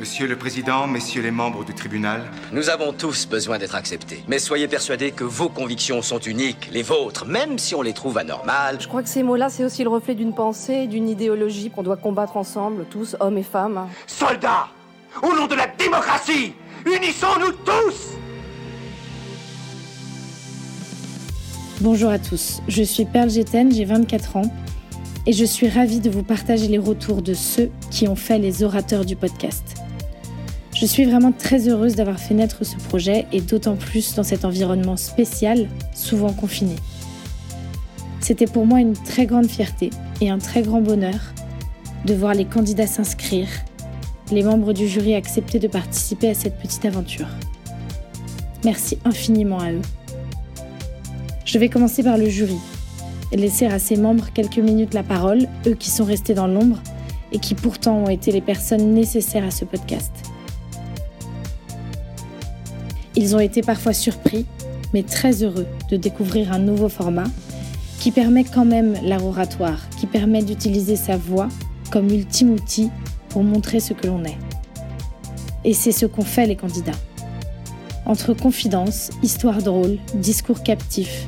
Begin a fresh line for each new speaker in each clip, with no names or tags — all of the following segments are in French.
Monsieur le Président, messieurs les membres du tribunal.
Nous avons tous besoin d'être acceptés. Mais soyez persuadés que vos convictions sont uniques, les vôtres, même si on les trouve anormales.
Je crois que ces mots-là, c'est aussi le reflet d'une pensée, d'une idéologie qu'on doit combattre ensemble, tous, hommes et femmes.
Soldats, au nom de la démocratie, unissons-nous tous
Bonjour à tous, je suis Perle Géten, j'ai 24 ans et je suis ravie de vous partager les retours de ceux qui ont fait les orateurs du podcast. Je suis vraiment très heureuse d'avoir fait naître ce projet et d'autant plus dans cet environnement spécial, souvent confiné. C'était pour moi une très grande fierté et un très grand bonheur de voir les candidats s'inscrire, les membres du jury accepter de participer à cette petite aventure. Merci infiniment à eux. Je vais commencer par le jury et laisser à ses membres quelques minutes la parole, eux qui sont restés dans l'ombre et qui pourtant ont été les personnes nécessaires à ce podcast. Ils ont été parfois surpris, mais très heureux de découvrir un nouveau format qui permet quand même l'art oratoire, qui permet d'utiliser sa voix comme ultime outil pour montrer ce que l'on est. Et c'est ce qu'ont fait les candidats. Entre confidences, histoires drôles, discours captifs,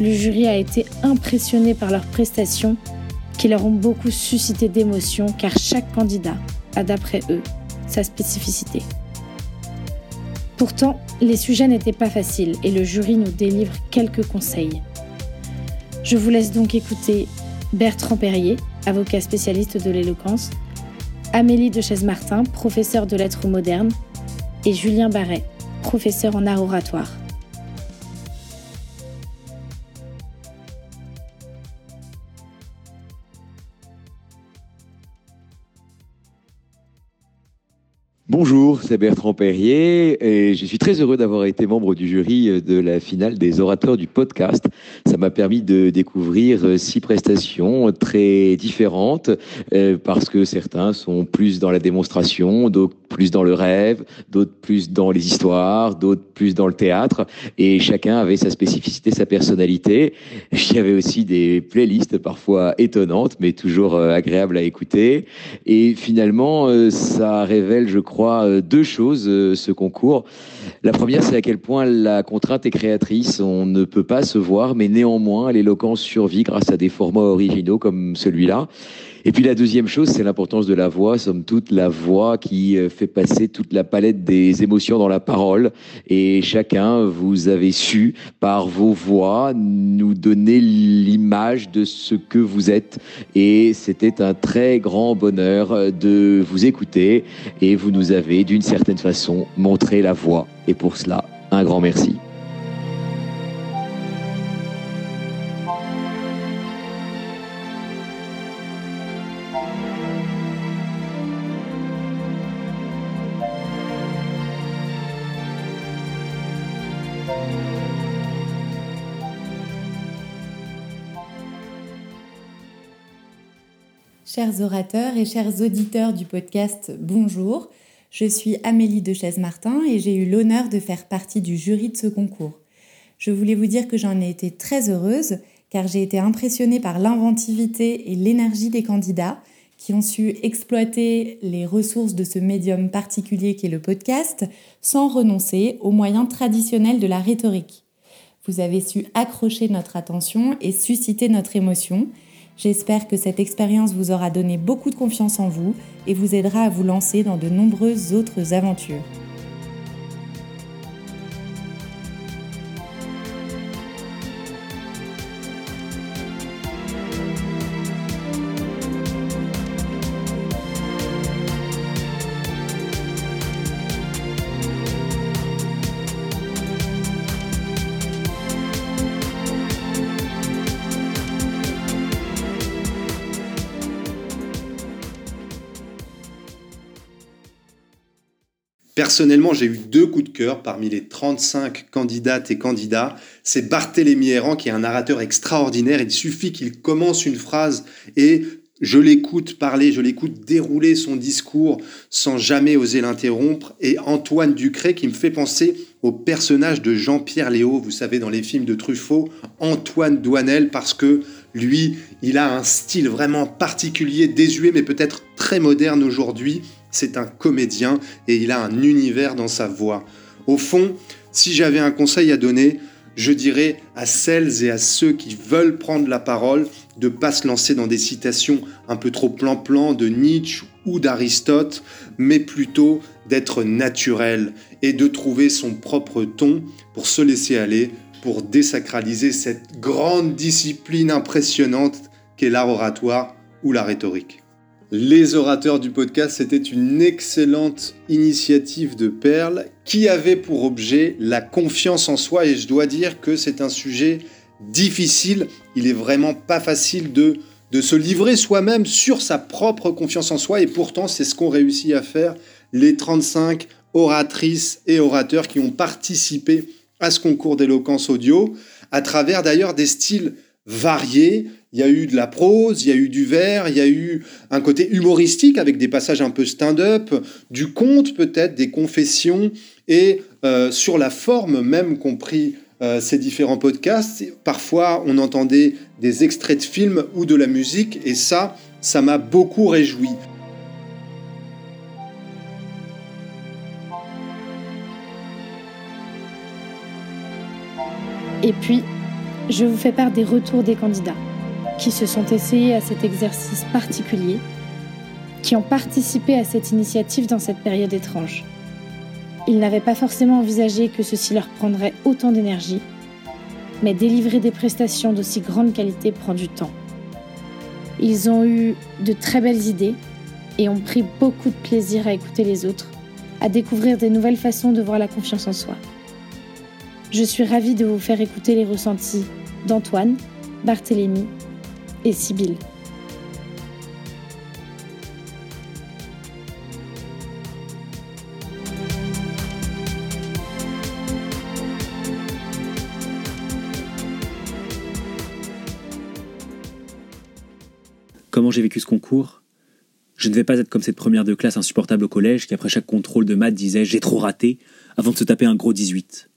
le jury a été impressionné par leurs prestations qui leur ont beaucoup suscité d'émotions car chaque candidat a d'après eux sa spécificité. Pourtant, les sujets n'étaient pas faciles et le jury nous délivre quelques conseils. Je vous laisse donc écouter Bertrand Perrier, avocat spécialiste de l'éloquence, Amélie de Chaise-Martin, professeure de lettres modernes, et Julien Barret, professeur en art oratoire.
Bonjour, c'est Bertrand Perrier et je suis très heureux d'avoir été membre du jury de la finale des orateurs du podcast. Ça m'a permis de découvrir six prestations très différentes euh, parce que certains sont plus dans la démonstration, d'autres plus dans le rêve, d'autres plus dans les histoires, d'autres plus dans le théâtre et chacun avait sa spécificité, sa personnalité. Il y avait aussi des playlists parfois étonnantes mais toujours euh, agréables à écouter et finalement euh, ça révèle je crois euh, deux choses, euh, ce concours. La première, c'est à quel point la contrainte est créatrice. On ne peut pas se voir, mais néanmoins, l'éloquence survit grâce à des formats originaux comme celui-là. Et puis la deuxième chose, c'est l'importance de la voix, somme toute la voix qui euh, fait passer toute la palette des émotions dans la parole. Et chacun, vous avez su, par vos voix, nous donner l'image de ce que vous êtes. Et c'était un très grand bonheur de vous écouter. Et vous nous avez, d'une certaine façon, montré la voix. Et pour cela, un grand merci.
Chers orateurs et chers auditeurs du podcast, bonjour. Je suis Amélie de Chaise-Martin et j'ai eu l'honneur de faire partie du jury de ce concours. Je voulais vous dire que j'en ai été très heureuse car j'ai été impressionnée par l'inventivité et l'énergie des candidats qui ont su exploiter les ressources de ce médium particulier qu'est le podcast sans renoncer aux moyens traditionnels de la rhétorique. Vous avez su accrocher notre attention et susciter notre émotion J'espère que cette expérience vous aura donné beaucoup de confiance en vous et vous aidera à vous lancer dans de nombreuses autres aventures.
Personnellement, j'ai eu deux coups de cœur parmi les 35 candidates et candidats. C'est Barthélémy Errand qui est un narrateur extraordinaire. Il suffit qu'il commence une phrase et je l'écoute parler, je l'écoute dérouler son discours sans jamais oser l'interrompre. Et Antoine Ducré qui me fait penser au personnage de Jean-Pierre Léo, vous savez, dans les films de Truffaut, Antoine Douanel, parce que lui, il a un style vraiment particulier, désuet, mais peut-être très moderne aujourd'hui. C'est un comédien et il a un univers dans sa voix. Au fond, si j'avais un conseil à donner, je dirais à celles et à ceux qui veulent prendre la parole de pas se lancer dans des citations un peu trop plan-plan de Nietzsche ou d'Aristote, mais plutôt d'être naturel et de trouver son propre ton pour se laisser aller, pour désacraliser cette grande discipline impressionnante qu'est l'art oratoire ou la rhétorique. Les orateurs du podcast, c'était une excellente initiative de Perle qui avait pour objet la confiance en soi. Et je dois dire que c'est un sujet difficile. Il est vraiment pas facile de, de se livrer soi-même sur sa propre confiance en soi. Et pourtant c'est ce qu'ont réussi à faire les 35 oratrices et orateurs qui ont participé à ce concours d'éloquence audio à travers d'ailleurs des styles variés, il y a eu de la prose, il y a eu du vers, il y a eu un côté humoristique avec des passages un peu stand-up, du conte peut-être, des confessions, et euh, sur la forme même compris euh, ces différents podcasts, parfois on entendait des extraits de films ou de la musique, et ça, ça m'a beaucoup réjoui.
Et puis, je vous fais part des retours des candidats qui se sont essayés à cet exercice particulier, qui ont participé à cette initiative dans cette période étrange. Ils n'avaient pas forcément envisagé que ceci leur prendrait autant d'énergie, mais délivrer des prestations d'aussi grande qualité prend du temps. Ils ont eu de très belles idées et ont pris beaucoup de plaisir à écouter les autres, à découvrir des nouvelles façons de voir la confiance en soi. Je suis ravie de vous faire écouter les ressentis d'Antoine, Barthélémy et Sibylle.
Comment j'ai vécu ce concours? Je ne vais pas être comme cette première de classe insupportable au collège qui après chaque contrôle de maths disait j'ai trop raté avant de se taper un gros 18.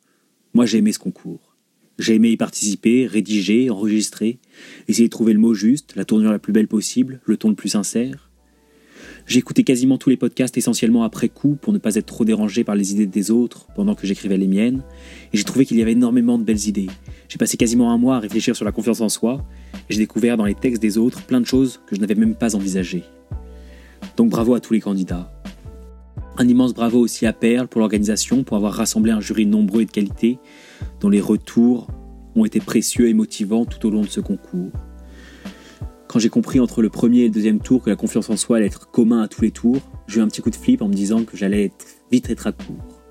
Moi j'ai aimé ce concours. J'ai aimé y participer, rédiger, enregistrer, essayer de trouver le mot juste, la tournure la plus belle possible, le ton le plus sincère. J'ai écouté quasiment tous les podcasts essentiellement après coup pour ne pas être trop dérangé par les idées des autres pendant que j'écrivais les miennes, et j'ai trouvé qu'il y avait énormément de belles idées. J'ai passé quasiment un mois à réfléchir sur la confiance en soi, et j'ai découvert dans les textes des autres plein de choses que je n'avais même pas envisagées. Donc bravo à tous les candidats. Un immense bravo aussi à Perle pour l'organisation, pour avoir rassemblé un jury nombreux et de qualité, dont les retours ont été précieux et motivants tout au long de ce concours. Quand j'ai compris entre le premier et le deuxième tour que la confiance en soi allait être commun à tous les tours, j'ai eu un petit coup de flip en me disant que j'allais vite être à court.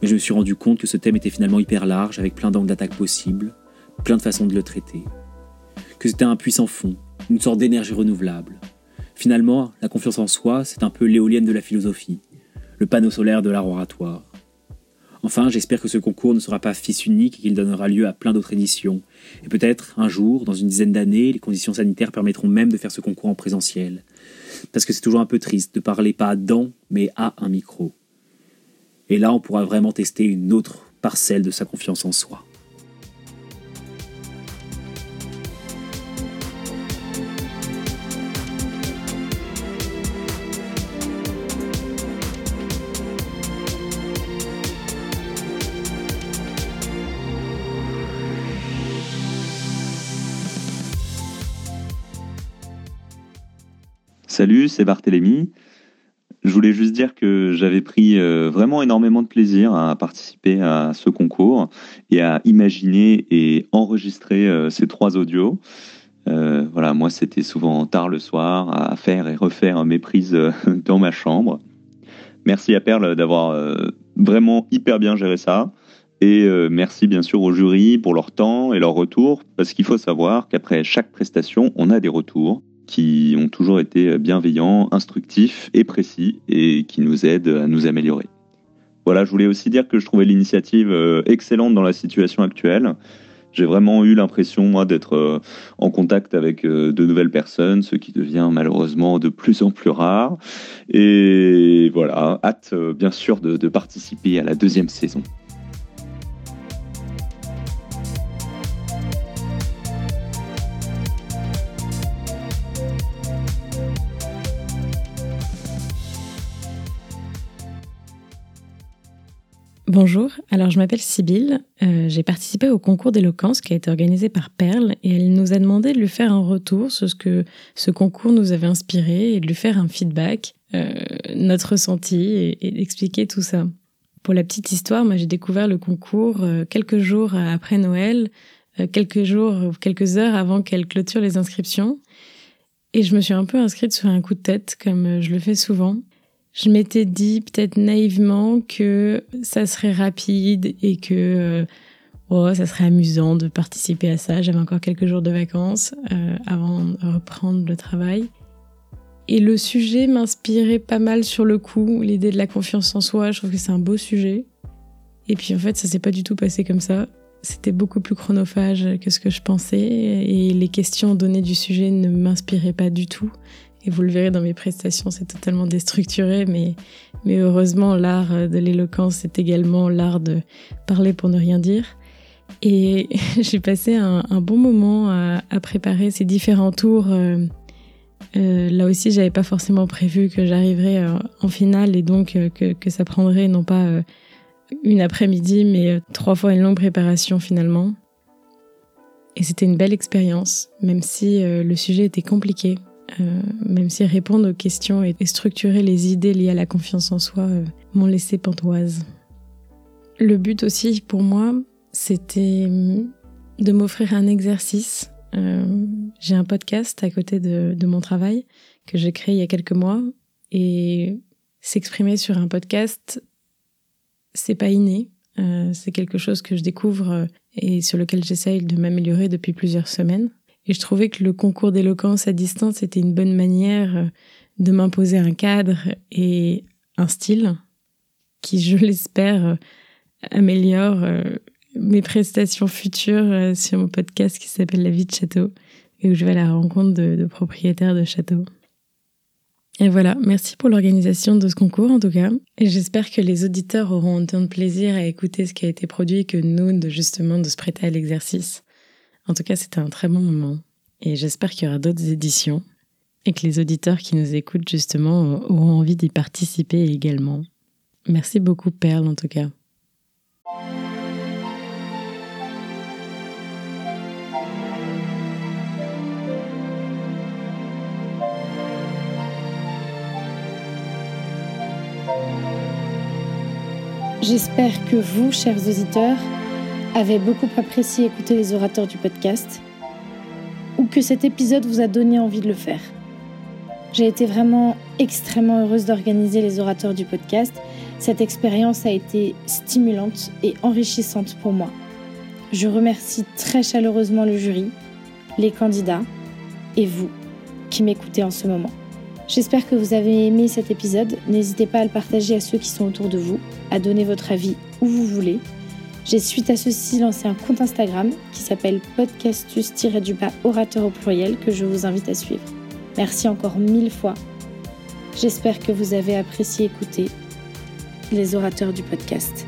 Mais je me suis rendu compte que ce thème était finalement hyper large, avec plein d'angles d'attaque possibles, plein de façons de le traiter. Que c'était un puissant fond, une sorte d'énergie renouvelable. Finalement, la confiance en soi, c'est un peu l'éolienne de la philosophie, le panneau solaire de l'art oratoire. Enfin, j'espère que ce concours ne sera pas fils unique et qu'il donnera lieu à plein d'autres éditions. Et peut-être, un jour, dans une dizaine d'années, les conditions sanitaires permettront même de faire ce concours en présentiel. Parce que c'est toujours un peu triste de parler pas dans, mais à un micro. Et là, on pourra vraiment tester une autre parcelle de sa confiance en soi.
Salut, c'est Barthélémy. Je voulais juste dire que j'avais pris euh, vraiment énormément de plaisir à participer à ce concours et à imaginer et enregistrer euh, ces trois audios. Euh, voilà, moi c'était souvent tard le soir à faire et refaire mes prises dans ma chambre. Merci à Perle d'avoir vraiment hyper bien géré ça. Et merci bien sûr au jury pour leur temps et leur retour, parce qu'il faut savoir qu'après chaque prestation, on a des retours qui ont toujours été bienveillants, instructifs et précis et qui nous aident à nous améliorer. Voilà, je voulais aussi dire que je trouvais l'initiative euh, excellente dans la situation actuelle. J'ai vraiment eu l'impression, moi, d'être euh, en contact avec euh, de nouvelles personnes, ce qui devient malheureusement de plus en plus rare. Et voilà, hâte, bien sûr, de, de participer à la deuxième saison.
Bonjour, alors je m'appelle Sybille, euh, j'ai participé au concours d'éloquence qui a été organisé par Perle et elle nous a demandé de lui faire un retour sur ce que ce concours nous avait inspiré et de lui faire un feedback, euh, notre ressenti et, d'expliquer tout ça. Pour la petite histoire, moi j'ai découvert le concours euh, quelques jours après Noël, quelques jours ou quelques heures avant qu'elle clôture les inscriptions et je me suis un peu inscrite sur un coup de tête comme je le fais souvent. Je m'étais dit peut-être naïvement que ça serait rapide et que euh, oh, ça serait amusant de participer à ça. J'avais encore quelques jours de vacances euh, avant de reprendre le travail. Et le sujet m'inspirait pas mal sur le coup, l'idée de la confiance en soi. Je trouve que c'est un beau sujet. Et puis en fait, ça s'est pas du tout passé comme ça. C'était beaucoup plus chronophage que ce que je pensais et les questions données du sujet ne m'inspiraient pas du tout. Et vous le verrez dans mes prestations, c'est totalement déstructuré, mais, mais heureusement, l'art de l'éloquence, c'est également l'art de parler pour ne rien dire. Et j'ai passé un, bon moment à, préparer ces différents tours. Euh, euh, là aussi, j'avais pas forcément prévu que j'arriverais euh, en finale et donc que, que, ça prendrait non pas une après-midi, mais trois fois une longue préparation finalement. Et c'était une belle expérience, même si le sujet était compliqué. Euh, même si répondre aux questions et, structurer les idées liées à la confiance en soi euh, m'ont laissé pantoise. Le but aussi pour moi, c'était de m'offrir un exercice. Euh, j'ai un podcast à côté de mon travail que j'ai créé il y a quelques mois et s'exprimer sur un podcast, c'est pas inné. c'est quelque chose que je découvre et sur lequel j'essaye de m'améliorer depuis plusieurs semaines. Et je trouvais que le concours d'éloquence à distance était une bonne manière euh, de m'imposer un cadre et un style qui, je l'espère, euh, améliore euh, mes prestations futures sur mon podcast qui s'appelle La vie de château et où je vais à la rencontre de, propriétaires de châteaux. Et voilà, merci pour l'organisation de ce concours en tout cas. Et j'espère que les auditeurs auront autant de plaisir à écouter ce qui a été produit que nous de justement de se prêter à l'exercice. En tout cas, c'était un très bon moment. Et j'espère qu'il y aura d'autres éditions et que les auditeurs qui nous écoutent justement auront envie d'y participer également. Merci beaucoup Perle en tout cas.
J'espère que vous, chers auditeurs, avez beaucoup apprécié écouter les orateurs du podcast ou que cet épisode vous a donné envie de le faire. J'ai été vraiment extrêmement heureuse d'organiser les orateurs du podcast. Cette expérience a été stimulante et enrichissante pour moi. Je remercie très chaleureusement le jury, les candidats et vous qui m'écoutez en ce moment. J'espère que vous avez aimé cet épisode. N'hésitez pas à le partager à ceux qui sont autour de vous, à donner votre avis où vous voulez j'ai suite à ceci lancé un compte Instagram qui s'appelle podcastus-du-bas orateur au pluriel que je vous invite à suivre. Merci encore mille fois. J'espère que vous avez apprécié écouter les orateurs du podcast.